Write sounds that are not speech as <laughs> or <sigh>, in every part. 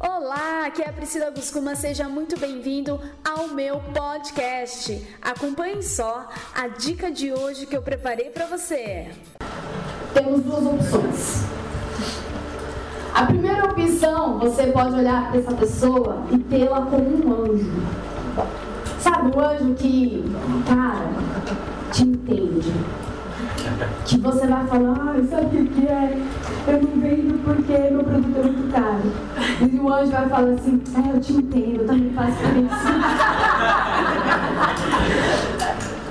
Olá, aqui é a Priscila Guscuma, seja muito bem-vindo ao meu podcast. Acompanhe só a dica de hoje que eu preparei para você. Temos duas opções. A primeira opção, você pode olhar para essa pessoa e tê-la como um anjo. Sabe, um anjo que, cara, te entende. Que você vai falar, ah, sabe o que é? Eu não vendo porque o anjo vai falar assim, é, eu te entendo, eu também faço isso.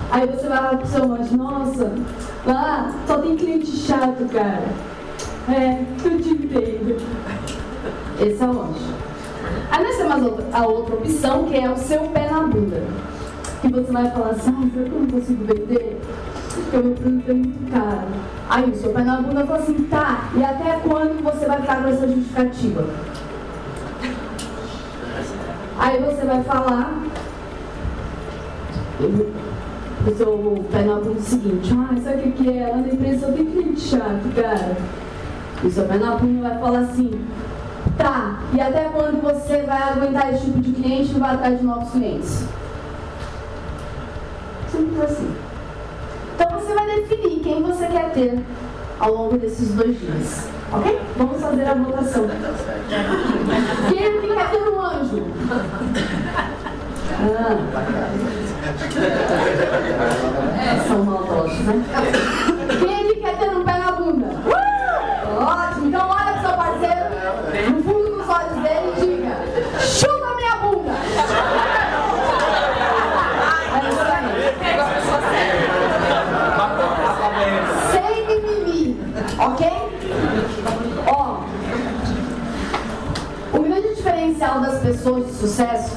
<laughs> Aí você vai lá pro seu anjo, nossa, lá só tem cliente chato, cara. É, eu te entendo. Esse é o anjo. Aí nós temos a outra opção, que é o seu pé na bunda. Que você vai falar assim, ah, eu não consigo vender? Porque o meu produto é muito caro. Aí o seu pé na bunda fala assim, tá, e até quando você vai ficar com essa justificativa? Aí você vai falar o seu pé na bunda o seguinte, ah, sabe o que é? Empresa só tem cliente chato, cara. E o seu bunda vai falar assim, tá, e até quando você vai aguentar esse tipo de cliente e vai atrás de novos clientes? Simples assim. Então você vai definir quem você quer ter ao longo desses dois dias. Ok? Vamos fazer a votação. Quem é que quer ter um anjo? Ah. São maldosos, né? Quem é que quer ter um pé na bunda? Uh! Ótimo! Então olha pro seu parceiro, no fundo dos olhos dele e diga: chuta minha bunda! É isso aí. Sem mimimi, ok? Ó, o grande diferencial das pessoas de sucesso,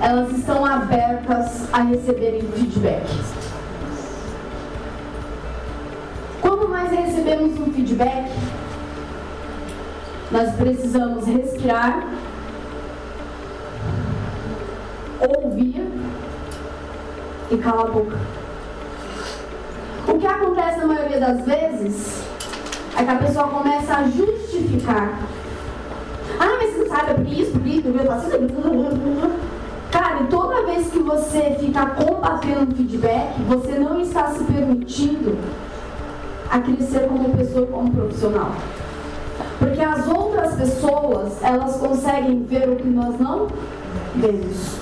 elas estão abertas a receberem feedback. Quanto mais recebemos um feedback, nós precisamos respirar, ouvir e calar a boca. O que acontece na maioria das vezes é que a pessoa começa a justificar. Ah, mas você não sabe, é por isso, por isso, por isso, Cara, e toda vez que você fica combatendo feedback, você não está se permitindo a crescer como pessoa, como profissional. Porque as outras pessoas, elas conseguem ver o que nós não vemos.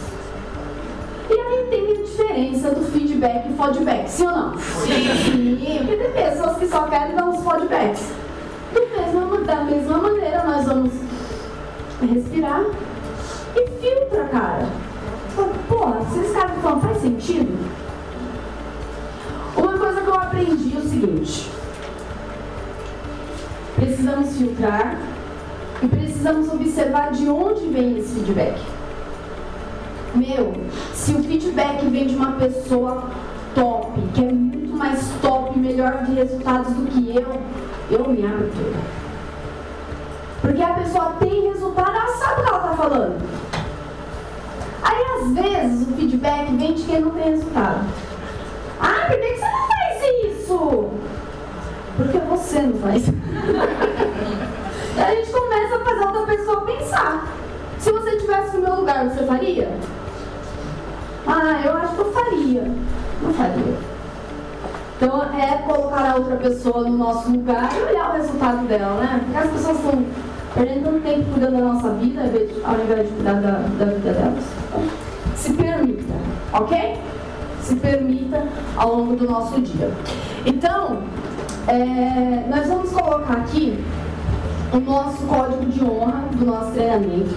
E aí tem a diferença do feedback e feedback, sim ou não? Sim. Sim, porque tem pessoas que só querem dar uns feedbacks. Mesma, da mesma maneira, nós vamos respirar e filtra, cara. Porra, se esse cara falando faz sentido? Uma coisa que eu aprendi é o seguinte. Precisamos filtrar e precisamos observar de onde vem esse feedback. Meu, se o feedback vem de uma pessoa top, que é muito mais top, melhor de resultados do que eu, eu me abro toda. Pessoa tem resultado, ela sabe o que ela está falando. Aí às vezes o feedback vem de quem não tem resultado. Ah, por que você não faz isso? Porque você não faz. <laughs> A gente começa a fazer outra pessoa pensar. Se você estivesse no meu lugar, você faria? Ah, eu acho que eu faria. Não faria. Então é colocar a outra pessoa no nosso lugar e olhar o resultado dela, né? Porque as pessoas estão perdendo tanto tempo cuidando da nossa vida ao invés de cuidar da, da vida delas. Se permita, ok? Se permita ao longo do nosso dia. Então, é, nós vamos colocar aqui o nosso código de honra do nosso treinamento,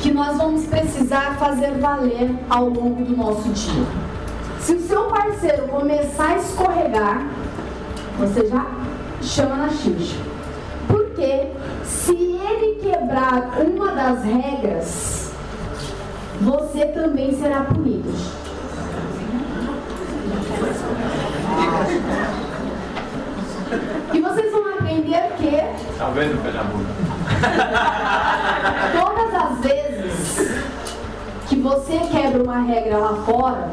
que nós vamos precisar fazer valer ao longo do nosso dia. Se o seu parceiro começar a escorregar, você já chama na xixa. Se ele quebrar uma das regras, você também será punido. E vocês vão aprender que. Tá vendo? Todas as vezes que você quebra uma regra lá fora,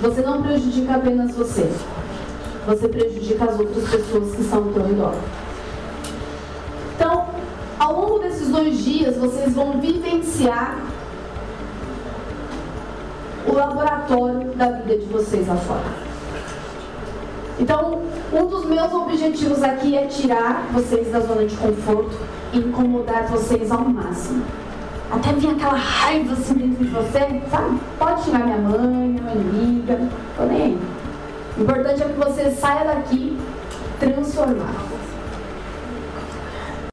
você não prejudica apenas você. Você prejudica as outras pessoas que estão ao teu redor. Então, ao longo desses dois dias vocês vão vivenciar o laboratório da vida de vocês lá fora. Então, um dos meus objetivos aqui é tirar vocês da zona de conforto e incomodar vocês ao máximo. Até vir aquela raiva assim dentro de você, sabe? Pode xingar minha mãe, minha amiga, tô nem aí. O importante é que você saia daqui transformado.